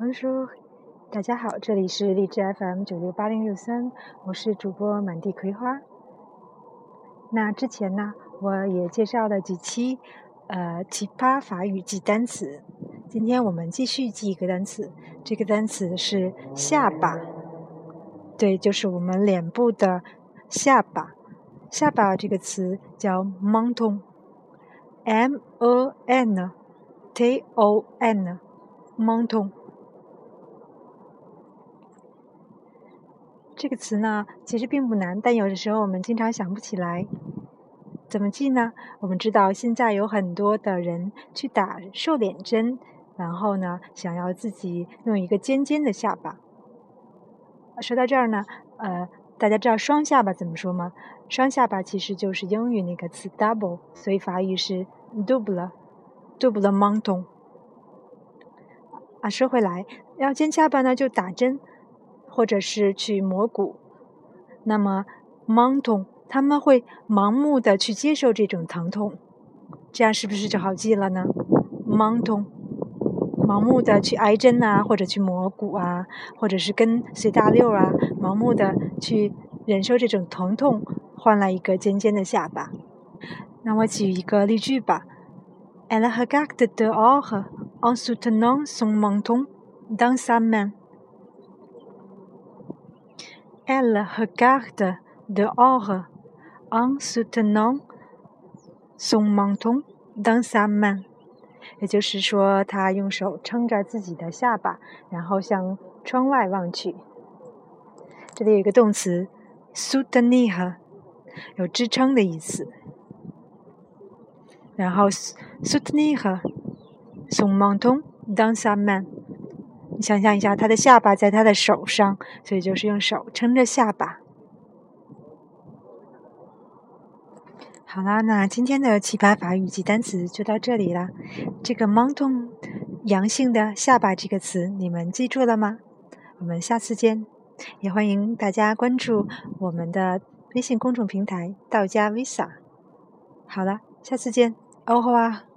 朋友大家好，这里是荔枝 FM 九六八零六三，我是主播满地葵花。那之前呢，我也介绍了几期呃奇葩法语记单词，今天我们继续记一个单词，这个单词是下巴，对，就是我们脸部的下巴。下巴这个词叫 menton，m e n t o n，menton。这个词呢，其实并不难，但有的时候我们经常想不起来。怎么记呢？我们知道现在有很多的人去打瘦脸针，然后呢，想要自己用一个尖尖的下巴。说到这儿呢，呃，大家知道双下巴怎么说吗？双下巴其实就是英语那个词 double，所以法语是 double，double menton。啊，说回来，要尖下巴呢，就打针。或者是去磨骨，那么 menton 他们会盲目的去接受这种疼痛，这样是不是就好记了呢？menton 盲目的去挨针啊，或者去磨骨啊，或者是跟随大溜啊，盲目的去忍受这种疼痛，换来一个尖尖的下巴。那我举一个例句吧：Elle regarde dehors en soutenant son menton dans sa main。Elle regarde dehors en soutenant son menton dans sa main。也就是说，她用手撑着自己的下巴，然后向窗外望去。这里有一个动词 soutenir，有支撑的意思。然后 soutenir son menton dans sa main。想象一下，他的下巴在他的手上，所以就是用手撑着下巴。好啦，那今天的奇葩法语及单词就到这里啦。这个 “mountain” 阳性的下巴这个词，你们记住了吗？我们下次见，也欢迎大家关注我们的微信公众平台“道家 Visa”。好了，下次见，欧后啊。